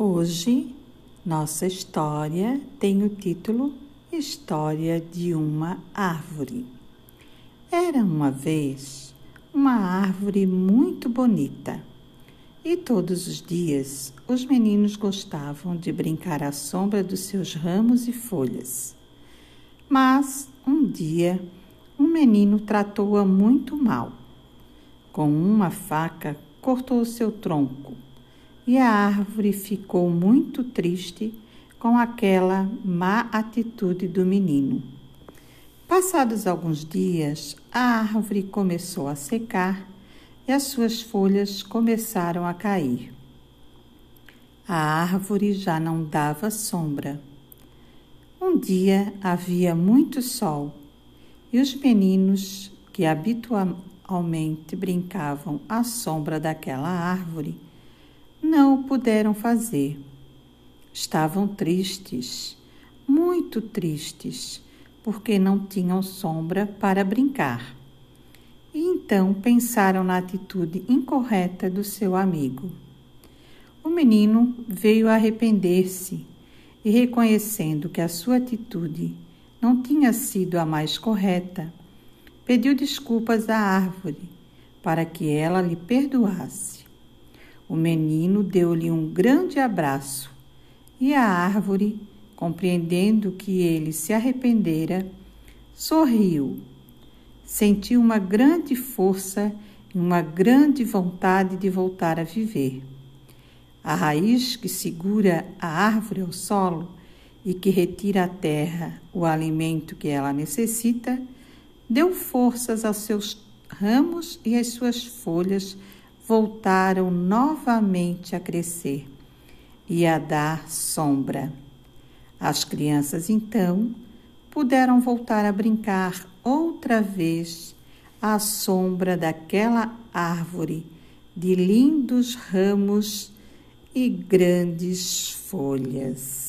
Hoje, nossa história tem o título História de uma Árvore. Era uma vez uma árvore muito bonita e todos os dias os meninos gostavam de brincar à sombra dos seus ramos e folhas. Mas um dia um menino tratou-a muito mal. Com uma faca, cortou o seu tronco e a árvore ficou muito triste com aquela má atitude do menino. Passados alguns dias, a árvore começou a secar e as suas folhas começaram a cair. A árvore já não dava sombra. Um dia havia muito sol e os meninos que habitualmente brincavam à sombra daquela árvore não o puderam fazer. Estavam tristes, muito tristes, porque não tinham sombra para brincar. E então pensaram na atitude incorreta do seu amigo. O menino veio arrepender-se e, reconhecendo que a sua atitude não tinha sido a mais correta, pediu desculpas à árvore para que ela lhe perdoasse. O menino deu-lhe um grande abraço e a árvore, compreendendo que ele se arrependera, sorriu. Sentiu uma grande força e uma grande vontade de voltar a viver. A raiz que segura a árvore ao solo e que retira à terra o alimento que ela necessita, deu forças aos seus ramos e às suas folhas voltaram novamente a crescer e a dar sombra. As crianças então puderam voltar a brincar outra vez à sombra daquela árvore de lindos ramos e grandes folhas.